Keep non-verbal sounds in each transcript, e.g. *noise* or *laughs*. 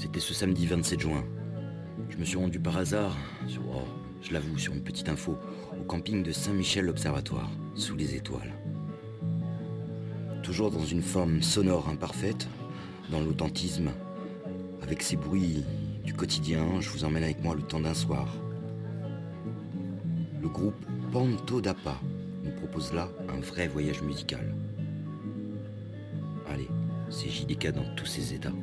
C'était ce samedi 27 juin. Je me suis rendu par hasard, oh, je l'avoue, sur une petite info, au camping de Saint-Michel l'Observatoire, sous les étoiles. Toujours dans une forme sonore imparfaite, dans l'authentisme, avec ces bruits du quotidien, je vous emmène avec moi le temps d'un soir. Le groupe Panto Dapa nous propose là un vrai voyage musical. Allez, c'est JDK dans tous ses états.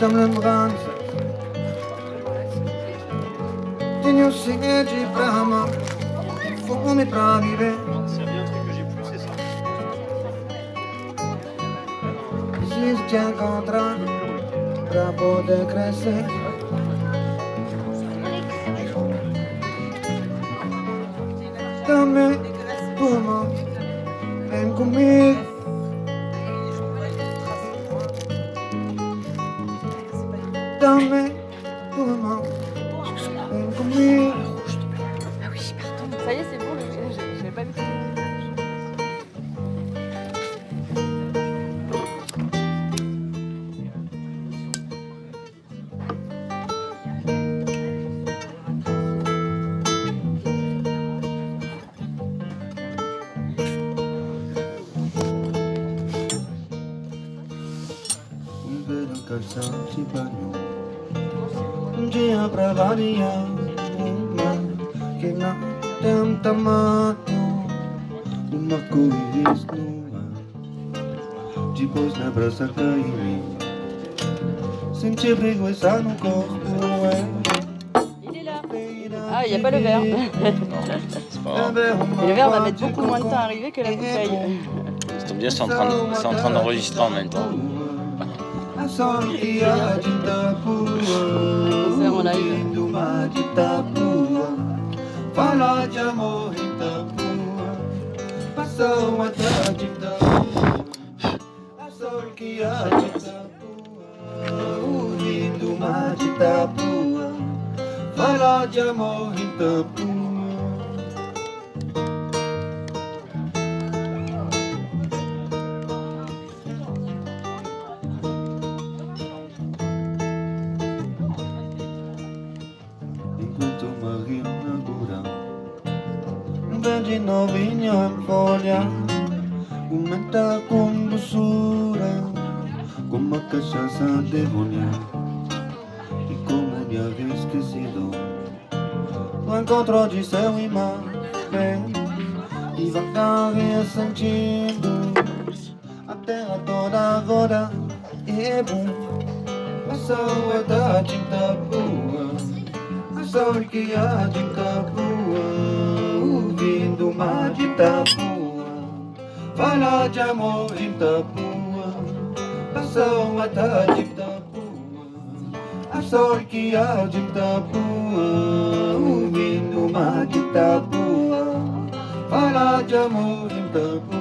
stammeln im Rand. Là. é Ah, il n'y a pas le verre. *laughs* C'est pas grave. Et le verre va mettre beaucoup moins de temps à arriver que la bouteille. Ça tombe bien, c'est en train de- c'est en train d'enregistrer en même temps. Concert en live. flor que há de Itapuã, o rio do mar de Itapuã, fará de amor em Itapuã. de novinho em folha, um menta com doçura cachaça demonia E como me havia esquecido No encontro de céu e mar Devagar ia sentindo A terra toda agora é bom Passou a tarde em Tapua A sol que há de Tapua Ouvindo o mar de Tapua Fala de amor em Tapua sou a Tajip Tapuã, a Sorkia de Tapuã, o Vinuma de Tapuã, tá falar de amor em Tapuã.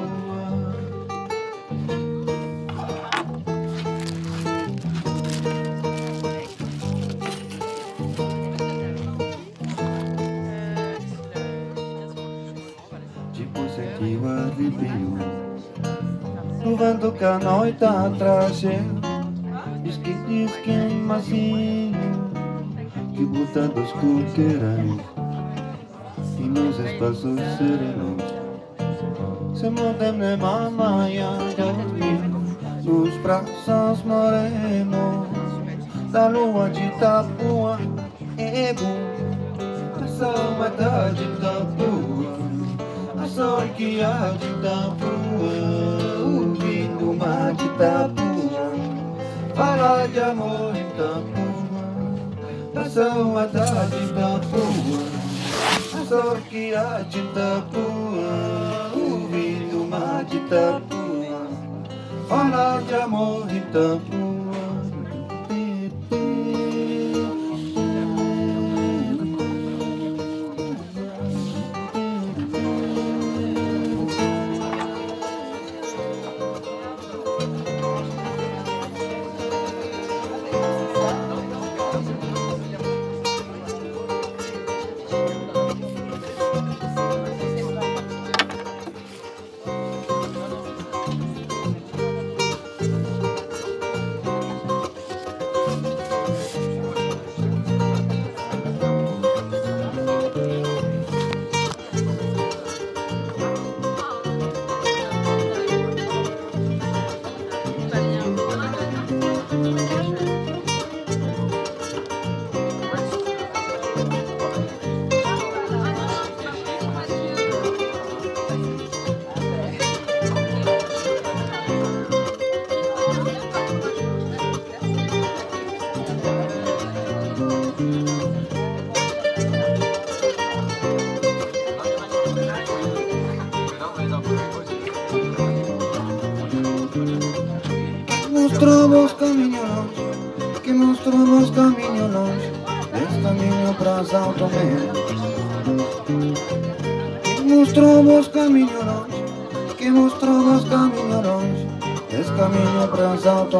Depois senti o arrepio vento que a noite atrás Diz que diz que é macio Que botando os coqueirais E nos espaços serenos. Se montem de mamãe dormir Nos braços morenos Da lua de Tapua É bom Passou a tarde em Tapua a sol que há de Tapua de Itapuã, falar de amor em Itapuã, passar uma tarde em Itapuã, só que há de Itapuã, o vinho mar de Itapuã, falar de amor em Itapuã.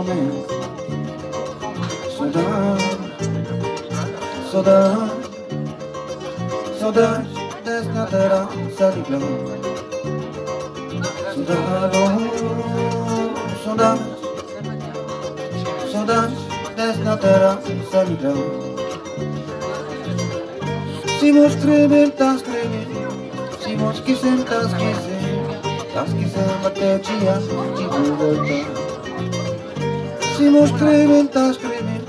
yanındayız Sudan Sudan Sudan There's nothing else I can Sudan oh Sudan Sudan There's nothing else I can Si mos kremen tas kremen Si mos kisen tas kisen Tas kisen materia Ti vou voltar Si mos creven, tas creven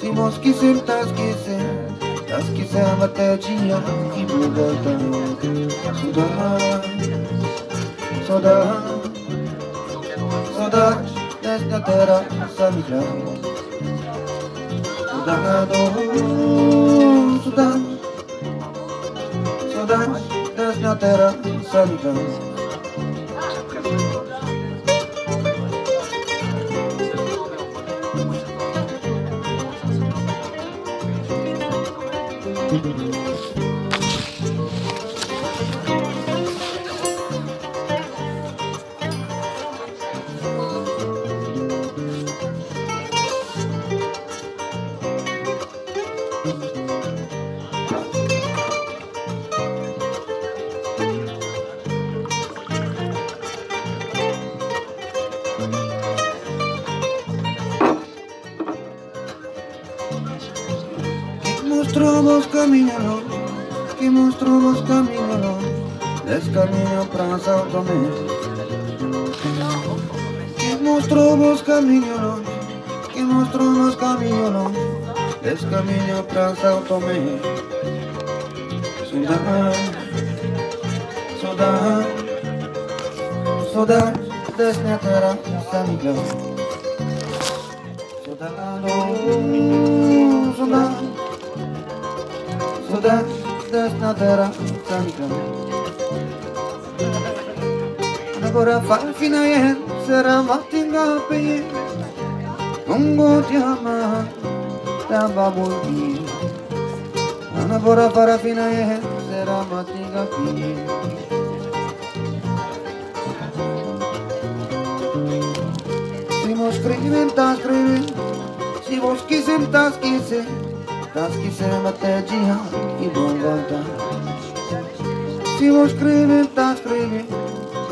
Si mos quiser, tas quiser Tas quiser até dia que mudar Saudade Saudade Saudade desta terra samigrão Saudade Saudade Saudade desta terra samigrão Glow. So that I know, so that, so that there's not that I can go. Agora vai fina é, será matinga peye. Um a ama, tava bonito. Agora para fina é, será matinga peye. vos escrevem, tá escrevendo. Se vos quiserem, tá esquecendo. Tá esquecendo até dia que vos voltar. Se vos escrevem, tá escrevendo.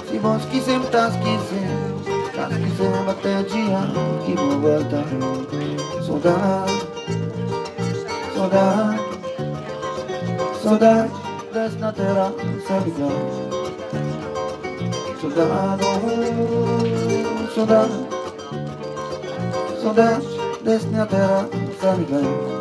Se vos quiserem, tá esquecendo. Tá esquecendo até dia que vão voltar. Saudade, saudade, saudade desna terra sevda. Saudade, saudade. So that's this new terror family.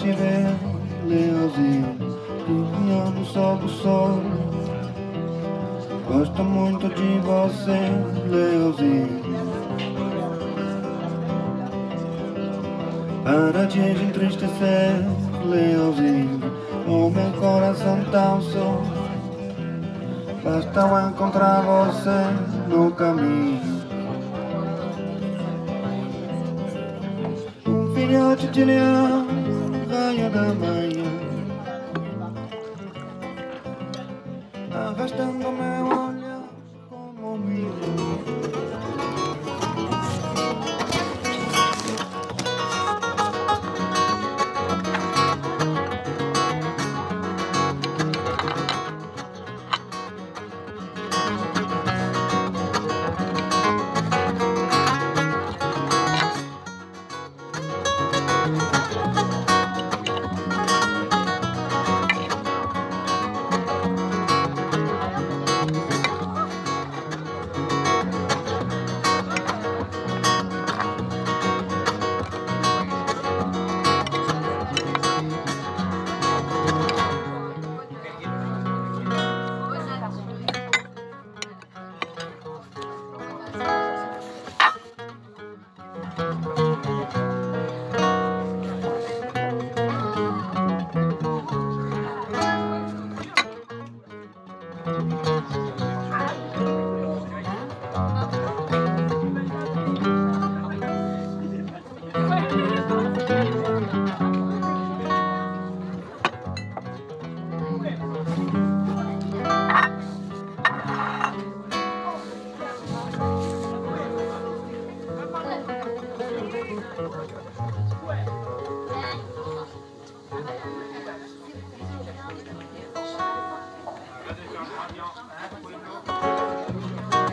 Te ver, leãozinho, brilhando sob o sol. Gosto muito de você, leãozinho. Para de entristecer, leãozinho, o meu coração tão só. Basta eu encontrar você no caminho. Um filhote de leão, cada manhã.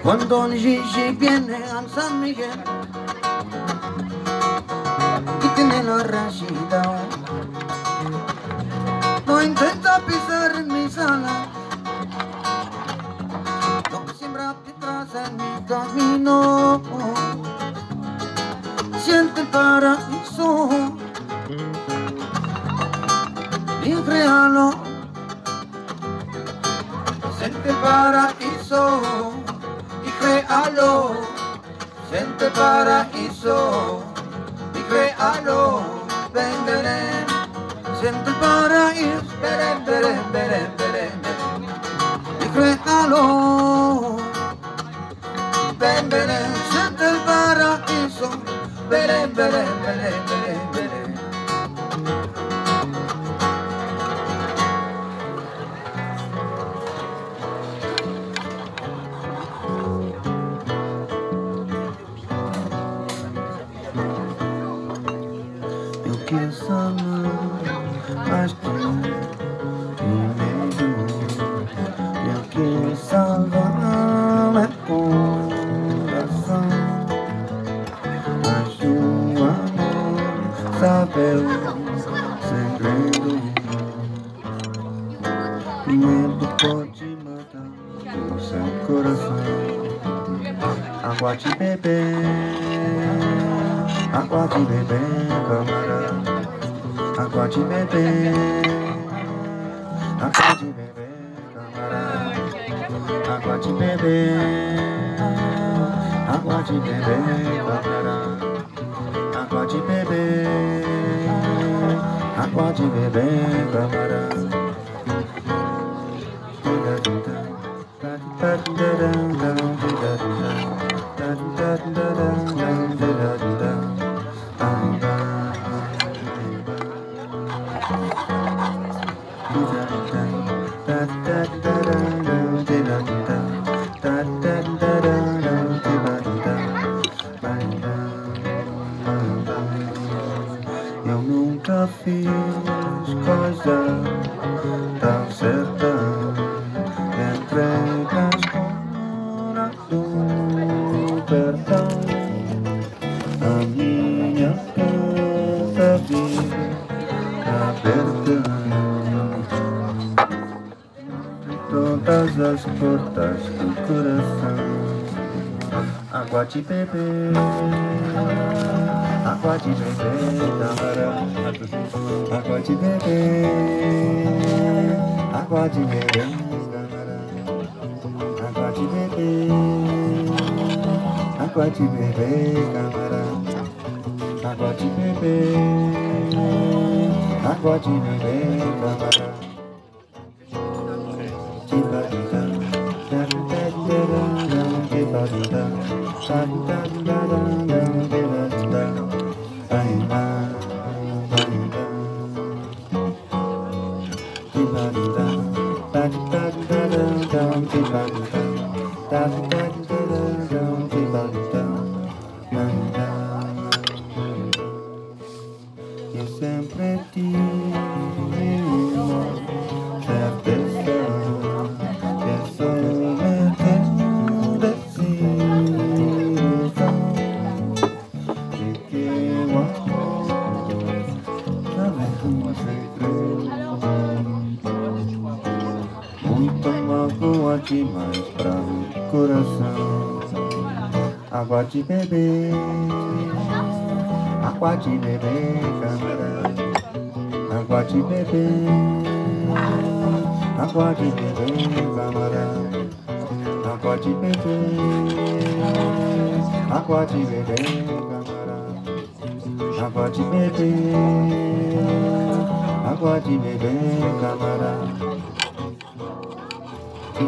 Cuando Gigi viene a San Miguel y tiene la rayita, no intenta pisar en mi sala, no siembra piedras en mi camino, siente el paraíso y créalo, siente el paraíso créalo, siente paraíso. Y créalo, ven, ven, siente el paraíso, ven, ven, ven, ven, y créalo, ven, ven, siente el paraíso, ven, ven, ven, ven. Água de bebê, camará. Tá, Água tá, de bebê. Água tá, de bebê, camará. Thank. Água de beber Água de beber, Água de beber Água de beber, Água de beber Água de beber, camarada Água de beber Água de beber, camarada de bebê, água de bebê, camarada, água de bebê, água de bebê, camarada, água de bebê, água de bebê, camarada, água de bebê, água de bebê, camarada.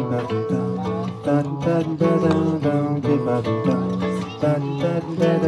Da da da da da da da da da Yeah.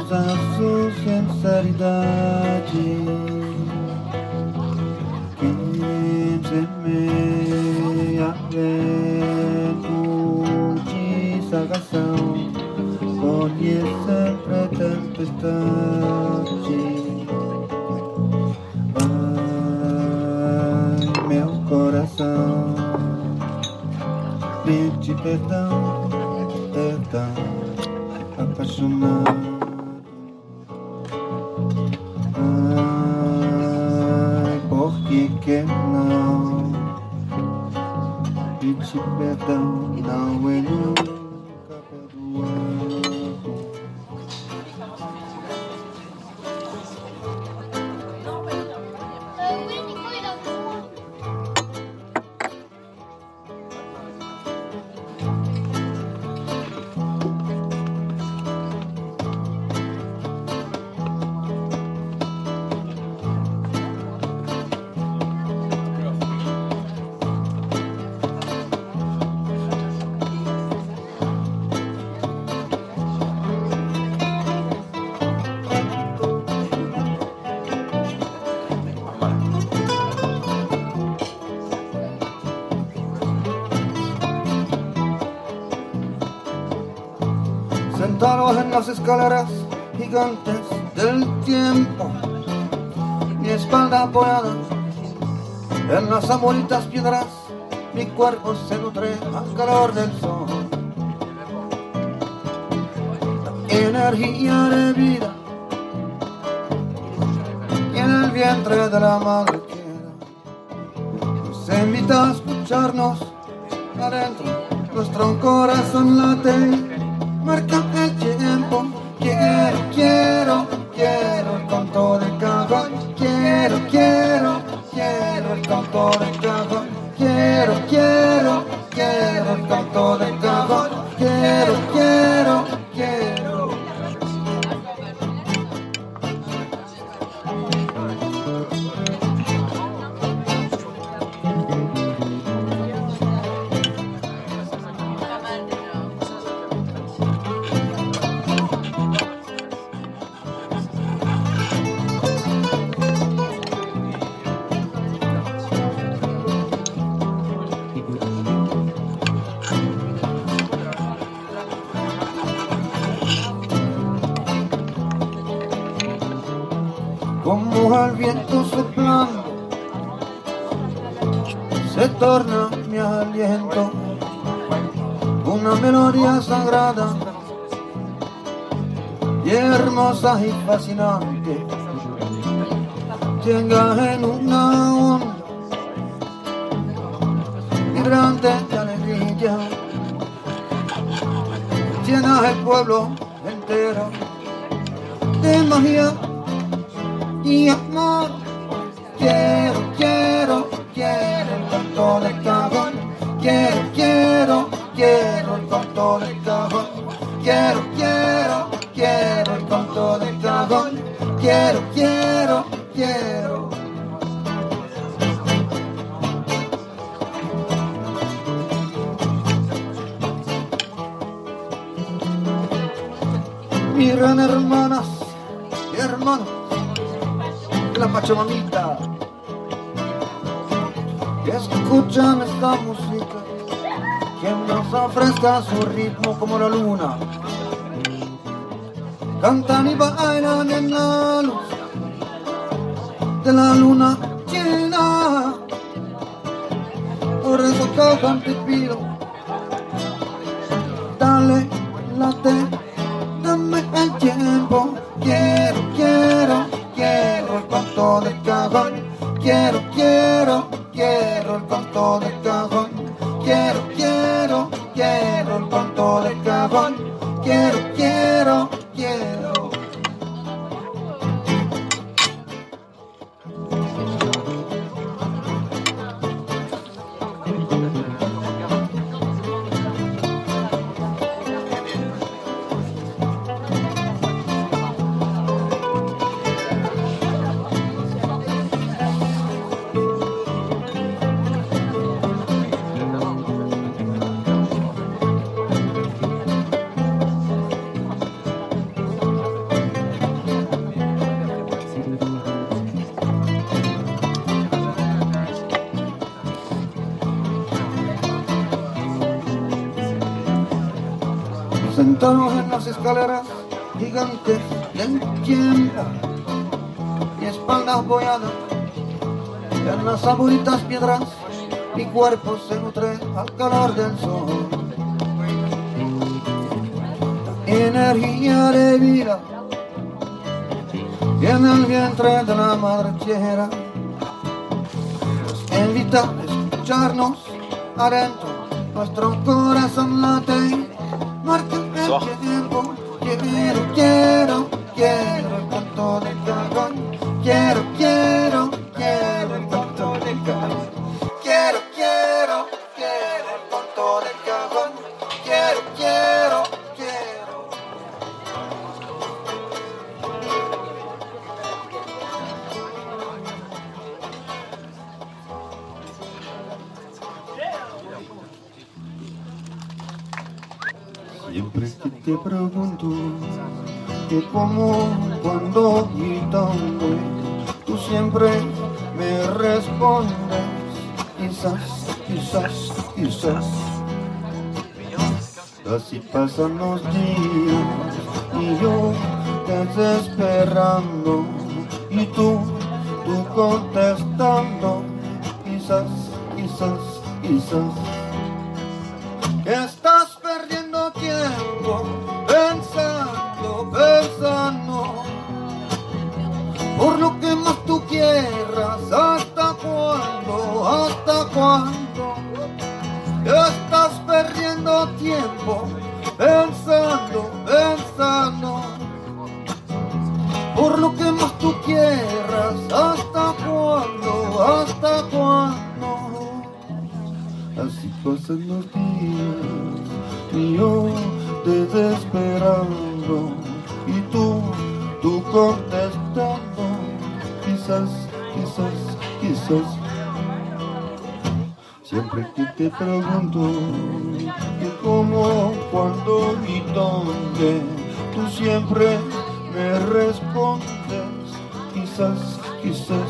Usaço sinceridade que semeia tempo de salvação Conheça pra tempestade Ai, meu coração. Pede perdão. porque que perdão en las amolitas piedras, mi cuerpo se nutre al calor del sol. Energía de vida. Y en el vientre de la madre tierra. Nos invita a escucharnos. Adentro, nuestro corazón late, marca Sahip fascinante. Tenga del cajón. Quiero las escaleras gigantes del tiempo, mi espalda apoyada en las aburritas piedras, mi cuerpo se nutre al calor del sol. Energía de vida en el vientre de la madre tierra nos invita a escucharnos adentro, nuestro corazón late, marca Bonsoir. Que cómo, cuándo y tú siempre me respondes, quizás, quizás, quizás. Así pasan los días y yo desesperando y tú, tú contestando, quizás, quizás, quizás. Quizás, quizás,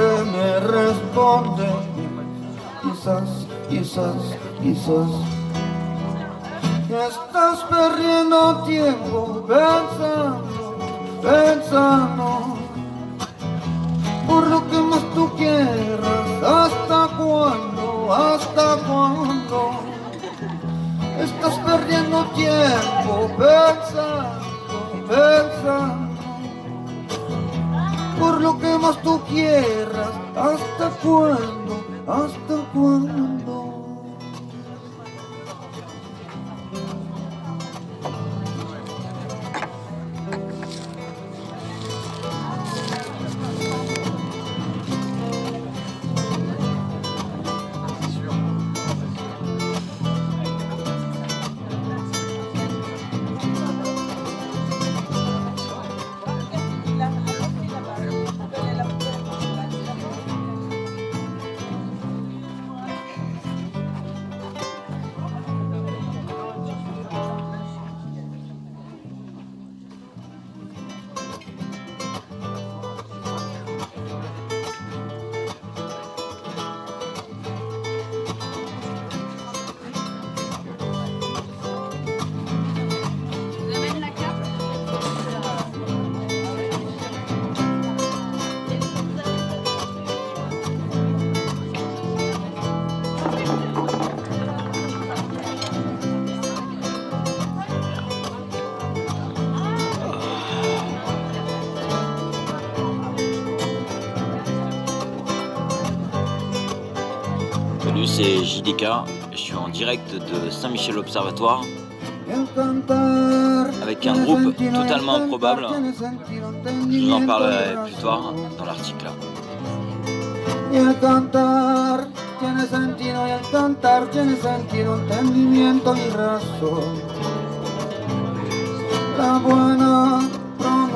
siempre me respondes, quizás, quizás, quizás. Estás perdiendo tiempo pensando, pensando por lo que más tú quieras. ¿Hasta cuándo? ¿Hasta cuándo? Estás perdiendo tiempo pensando, pensando por lo que más tú quieras. ¿Hasta cuándo? ¿Hasta cuándo? Je suis en direct de Saint-Michel Observatoire avec un groupe totalement improbable. Je vous en parlerai plus tard dans l'article.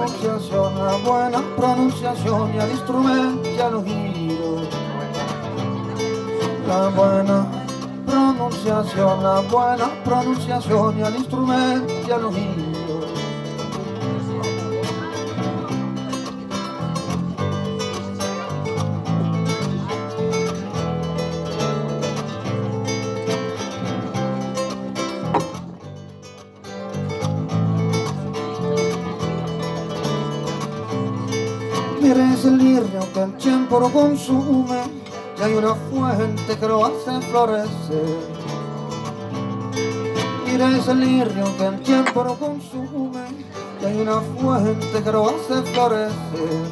Pronunciación, la buena pronunciación y al instrumento y al oído. La buena pronunciación, la buena pronunciación y al instrumento y al oído. Mires el lirio que el tiempo lo consume hay una fuente que lo hace florecer. Mires el lirio que el tiempo lo consume y hay una fuente que lo hace florecer.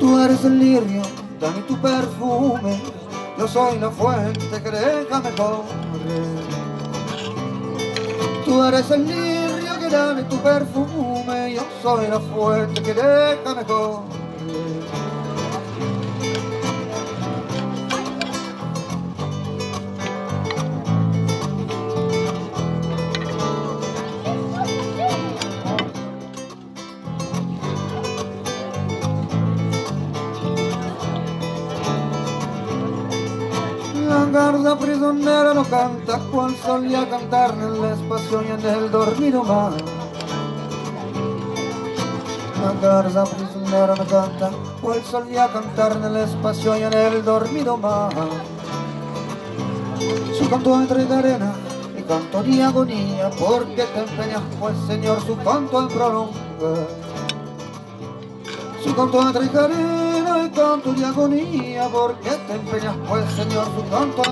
Tú eres el lirio, dame tu perfume, yo soy la fuente que déjame correr. Tú eres el lirio que dame tu perfume, yo soy la fuente que déjame correr. La garza prisionera no canta cual solía cantar en el espacio y en el dormido mar. La garza prisionera no canta cual solía cantar en el espacio y en el dormido mar. Su canto entre arena y canto de agonía, porque te empeñas, pues Señor, su canto en prolonga. Su canto entre arena canto de agonía, porque te empeñas, pues Señor, su canto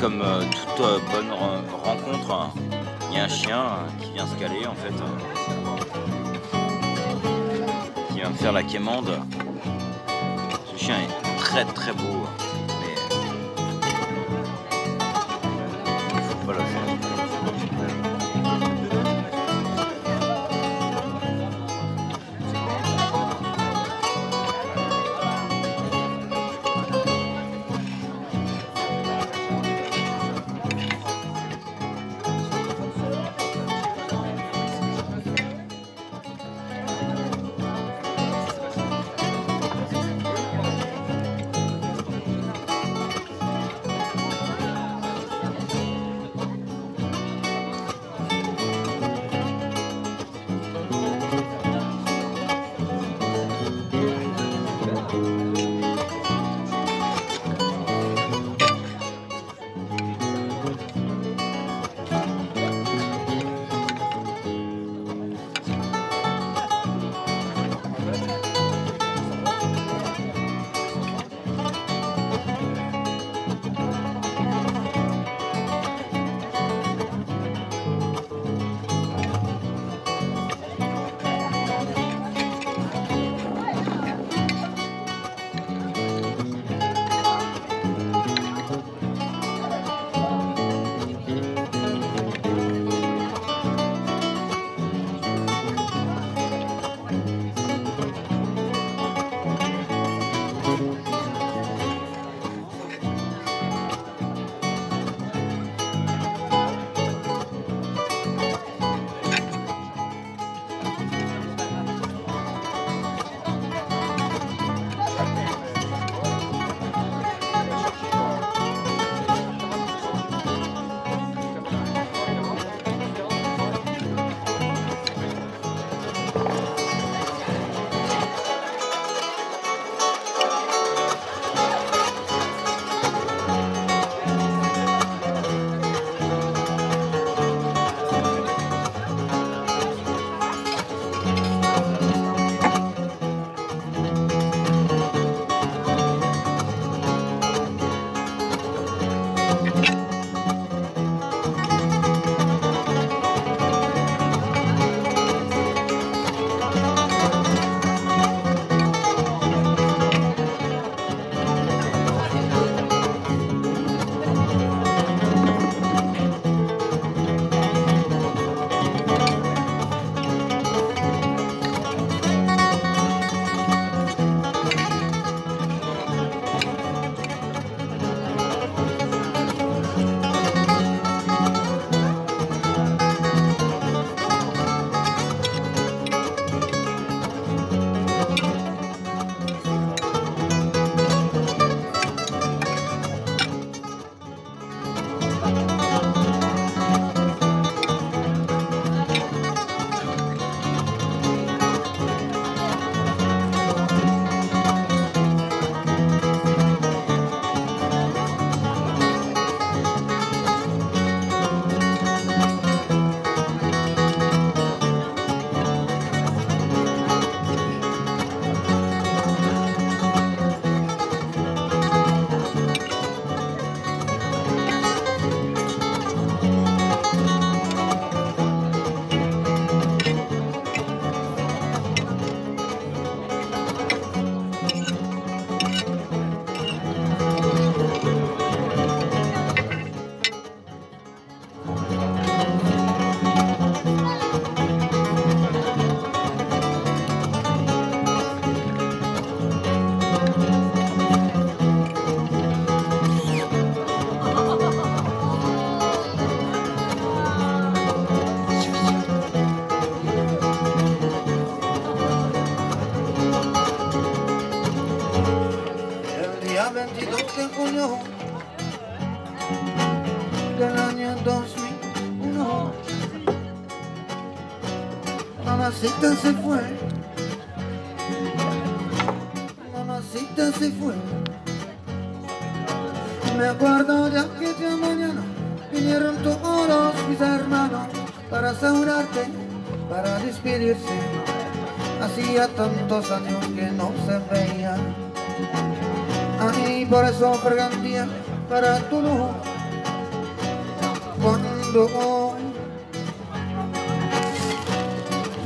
Comme euh, toute euh, bonne re- rencontre, il y a un chien euh, qui vient se caler en fait. qui vient me faire la quémande. Ce chien est très très beau. Tantos años que no se veían. Ay, por eso fragantía para tu luz. Cuando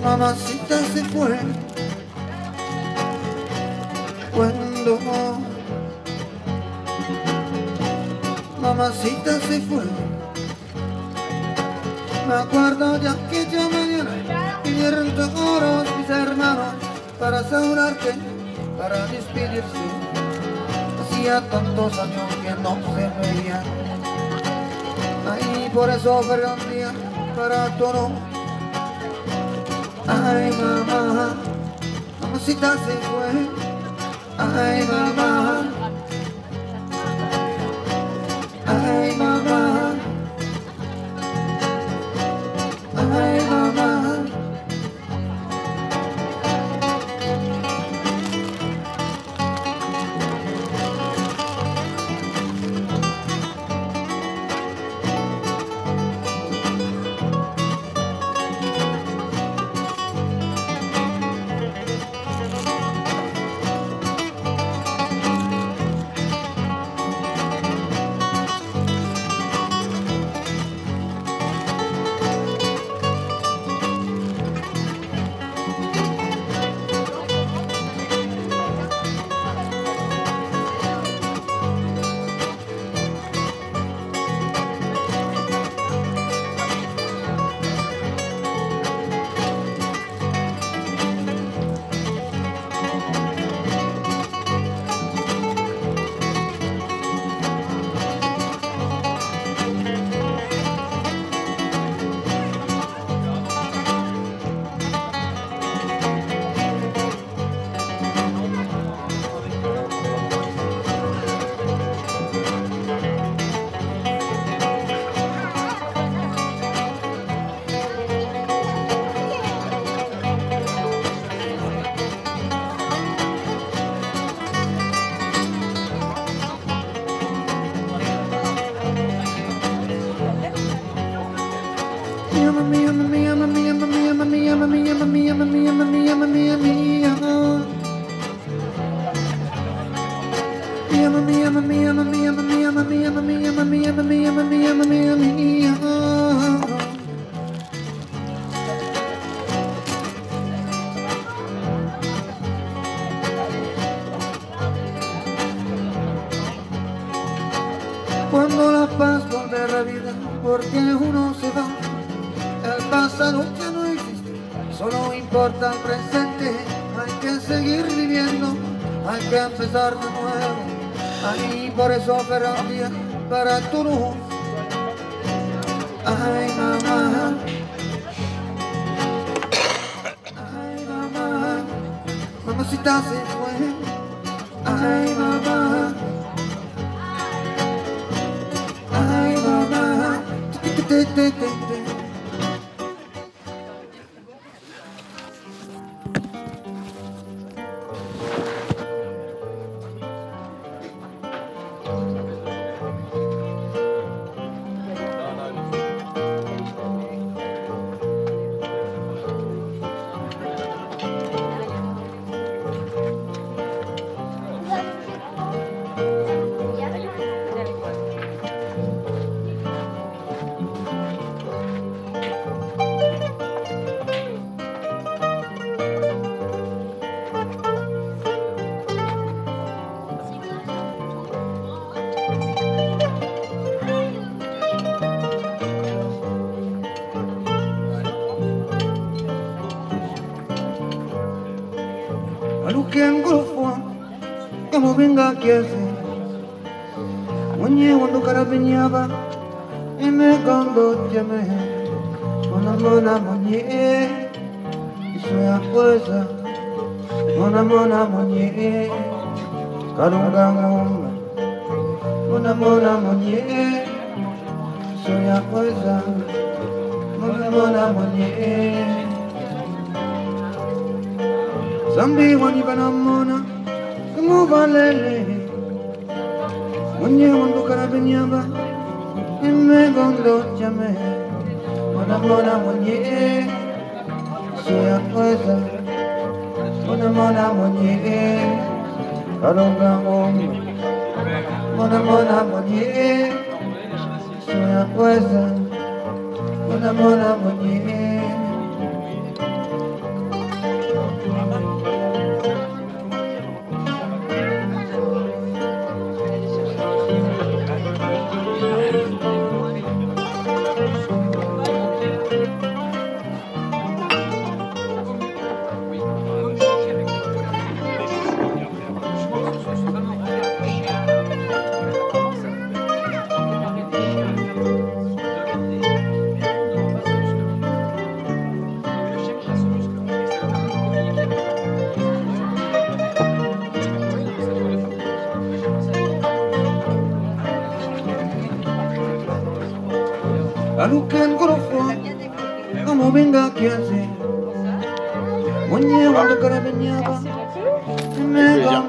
mamacita se fue, cuando mamacita se fue. Me acuerdo de para asegurarte, para despedirse. Hacía tantos años que no se veían. Ay, por eso día para todo. Ay, mamá, mamacita se fue. Ay, mamá. Empezar de nuevo, ahí por eso día para tu luz. Ay mamá, ay mamá, mamacita se fue, ay mamá. Ay, mamá. Te, te, I don't know. Mwanamke ngorofwa kama winga kiasi mwenye ndakara menyaba mega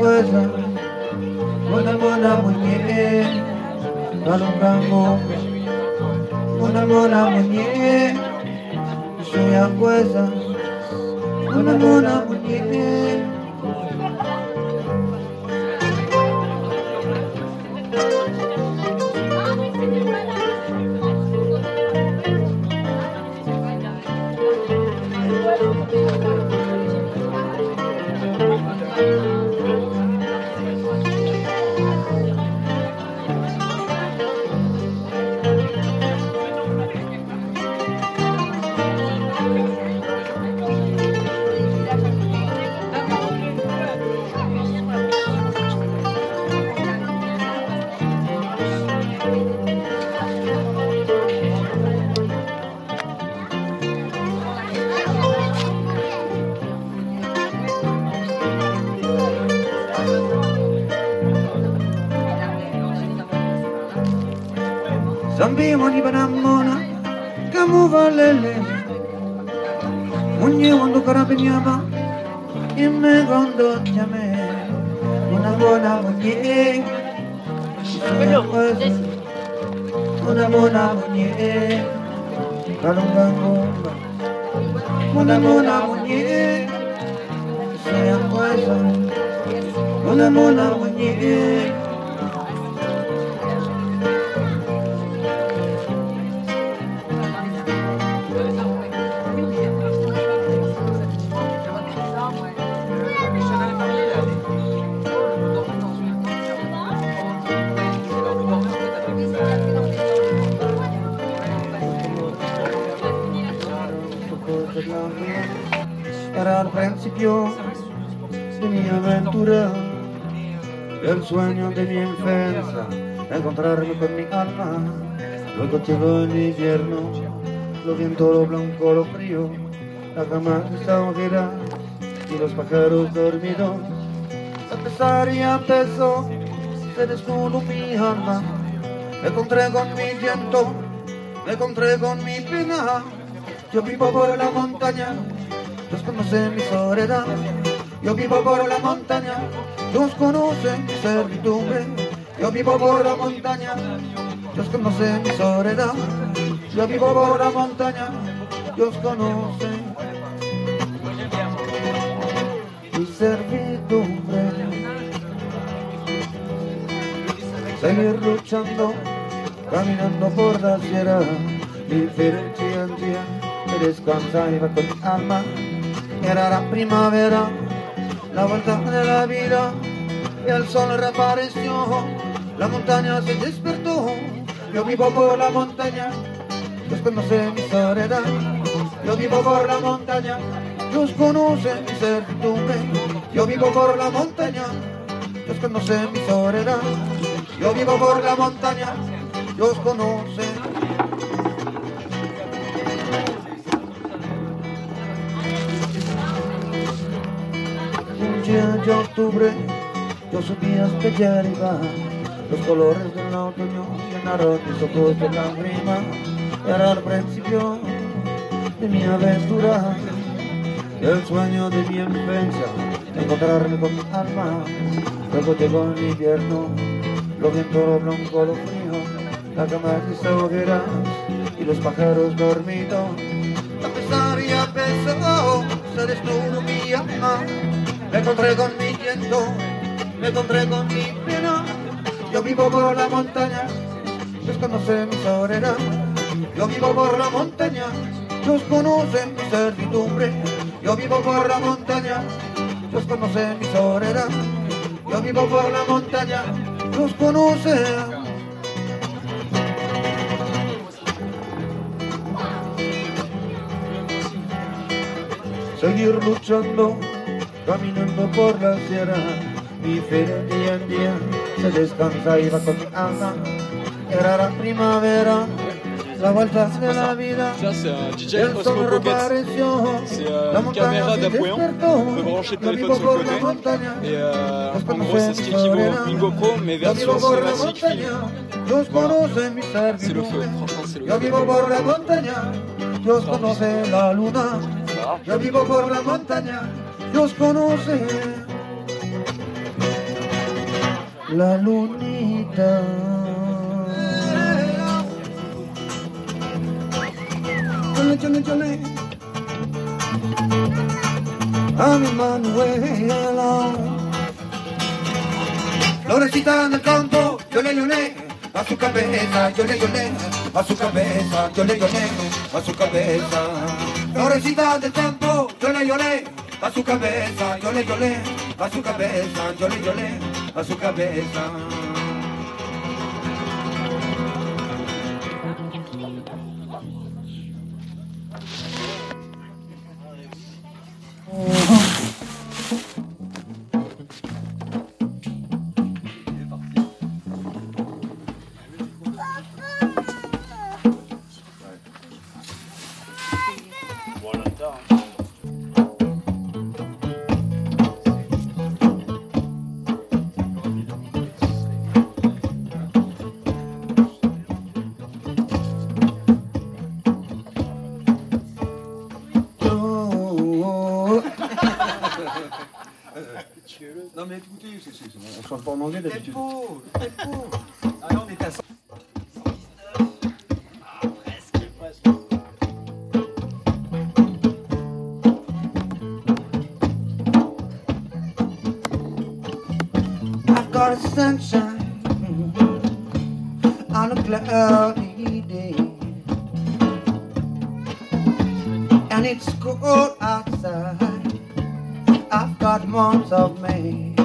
kuweza unamwona mwenyewe kalunga ngombe, unamwona mwenyewe sio ya kuweza unamwona sognava e mi condotti a me una buona moglie una buona, sueño de mi infancia, encontrarme con mi alma. Luego llegó el invierno, lo viento, lo blanco, lo frío, la cama desahoguera y los pájaros dormidos. Empezar y empezó, se desnudo mi alma, me encontré con mi viento, me encontré con mi pena. Yo vivo por la montaña, Dios conoce mi soledad. Yo vivo por la montaña, Dios conoce mi servidumbre. Yo vivo por la montaña, Dios conoce mi soledad. Yo vivo por la montaña, Dios conoce mi servidumbre. Seguir luchando, caminando por la sierra, diferente día en día, descansa y va con mi alma. Era la primavera, la vuelta de la vida, y el sol reapareció, la montaña se despertó. Yo vivo por la montaña, Dios conoce mi soledad. Yo vivo por la montaña, Dios conoce mi servidumbre. Yo vivo por la montaña, Dios conoce mi soledad. Yo vivo por la montaña, día de octubre, yo subía hasta ya arriba. Los colores del otoño llenaron mis ojos de lágrimas. Era el principio de mi aventura. El sueño de mi infancia, encontrarme con mi alma. Luego llegó el invierno, lo viento, lo blanco, lo frío, la cama de hogueras y los pájaros dormidos. A pesar y a pesar, se desnudo mi alma. Me encontré con mi viento, me encontré con mi pena. Yo vivo por la montaña, Dios conoce mi soledad. Yo vivo por la montaña, Dios conoce mi servidumbre. Yo vivo por la montaña, Dios conoce mi soledad. Yo vivo por la montaña, Dios conoce. Seguir luchando, caminando por la sierra, de día en día se descansa y va con mi alma. Era la primavera, la vuelta de la vida. Ça, c'est un DJI El Osmo sol Pocket. reapareció, C'est euh, la une montaña caméra se d'appoint. despertó. On peut brancher le Yo téléphone vivo sur por le la côté. montaña, Et euh, Dios en gros, conoce c'est ce qui mi équivaut à soledad. une GoPro, mais Yo version vivo por la cinématique film. montaña, Dios Voilà. conoce mi C'est le feu, servidumbre. franchement, c'est le Yo feu. vivo por la montaña, Dios conoce la luna. Yo vivo por la montaña, Dios conoce la lunita. Chole, chole, chole. A mi Manuela. Florecita del campo, yo le lloré a su cabeza, yo le lloré a su cabeza, yo le lloré a su cabeza. Florecita del campo, yo le lloré a su cabeza, yo le lloré a su cabeza, yo le lloré a su cabeza. Months of May.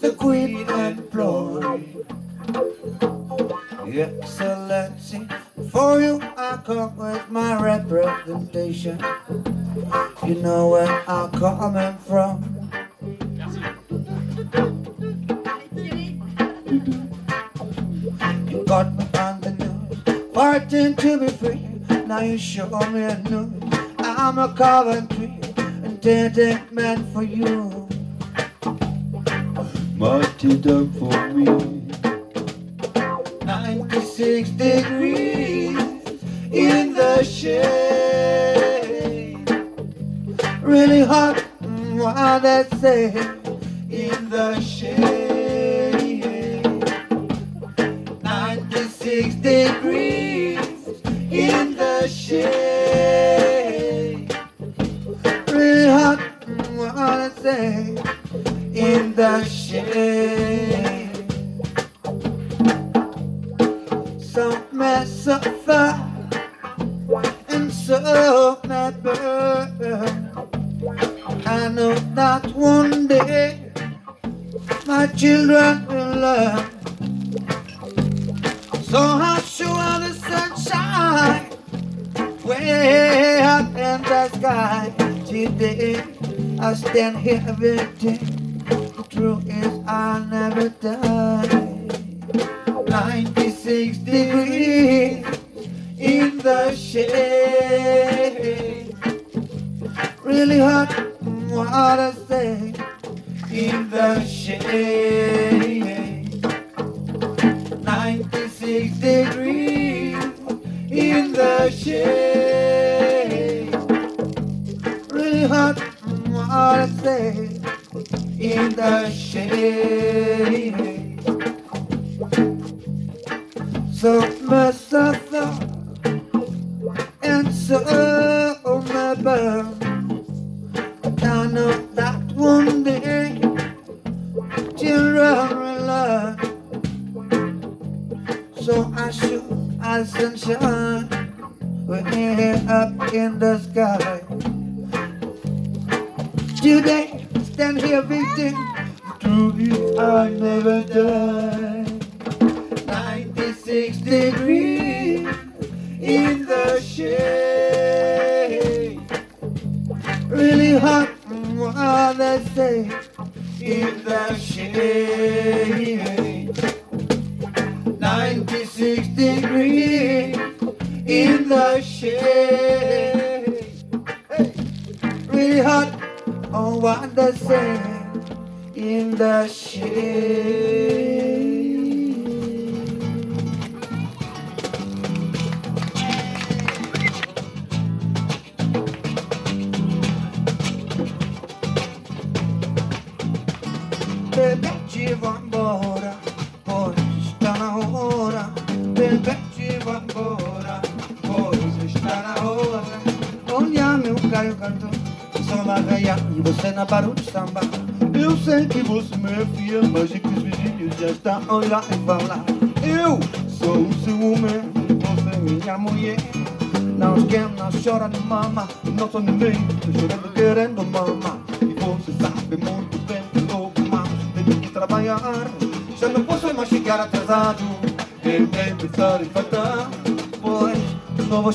the Queen and employed. Excellency, for you I come with my representation. You know where I'm coming from. You got me on the news, fighting to be free. Now you show me a new. I'm a Coventry, and it ain't for you it done for me.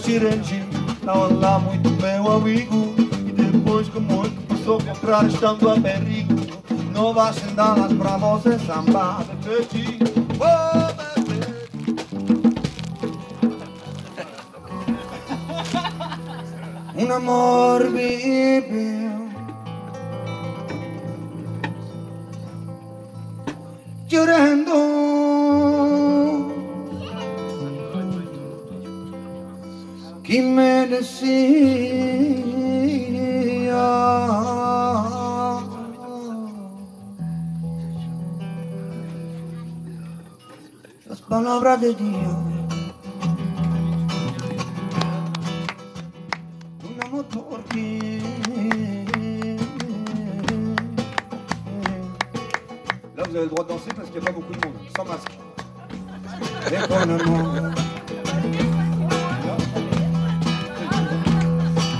tirante tá lá muito meu amigo. E depois que muito passou contrário estando a perigo Não vai sem las pra você sambar de ti oh. *laughs* Um amor las palabras de Dios. Un amor por ti. Là, vous avez le droit de danser parce qu'il n'y a pas beaucoup de monde, sans masque. de con amor.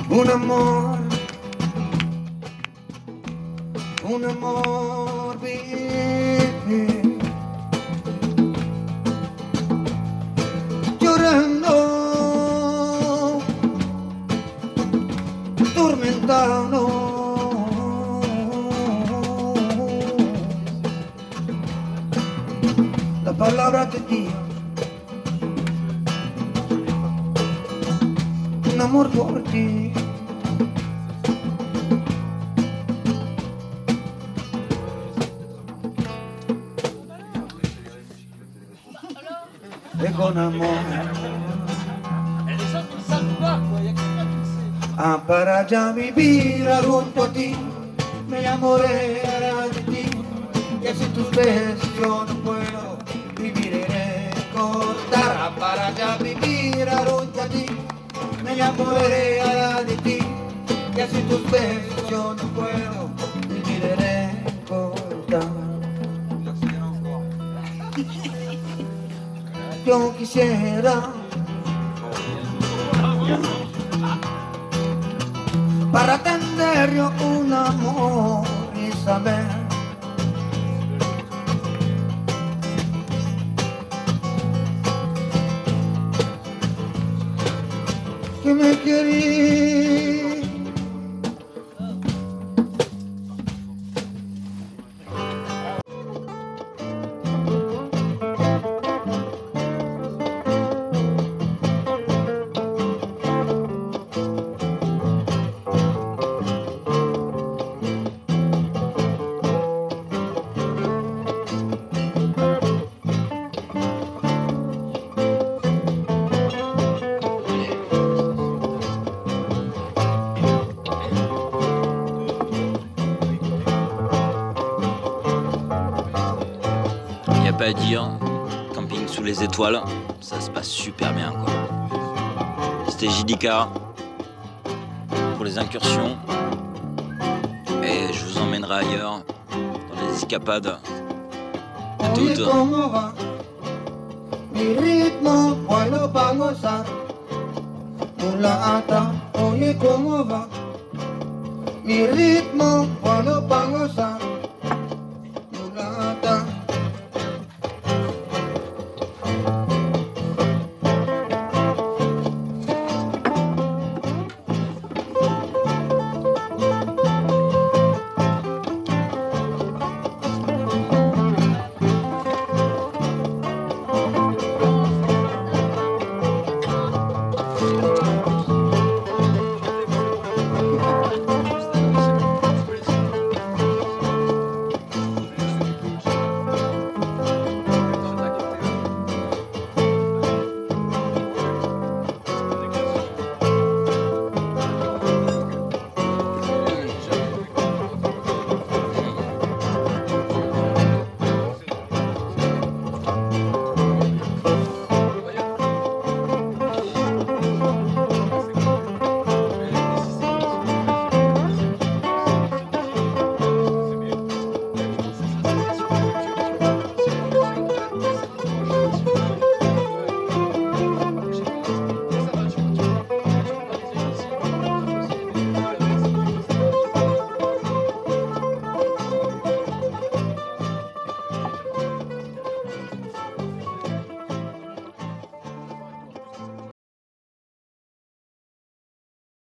Un amor, à dire. Camping sous les étoiles, ça se passe super bien quoi. C'était JDK pour les incursions. Et je vous emmènerai ailleurs, dans les escapades. À toutes. cómo va mi ritmo, bueno para gozar. Mulata, oye cómo va mi ritmo, bueno para gozar.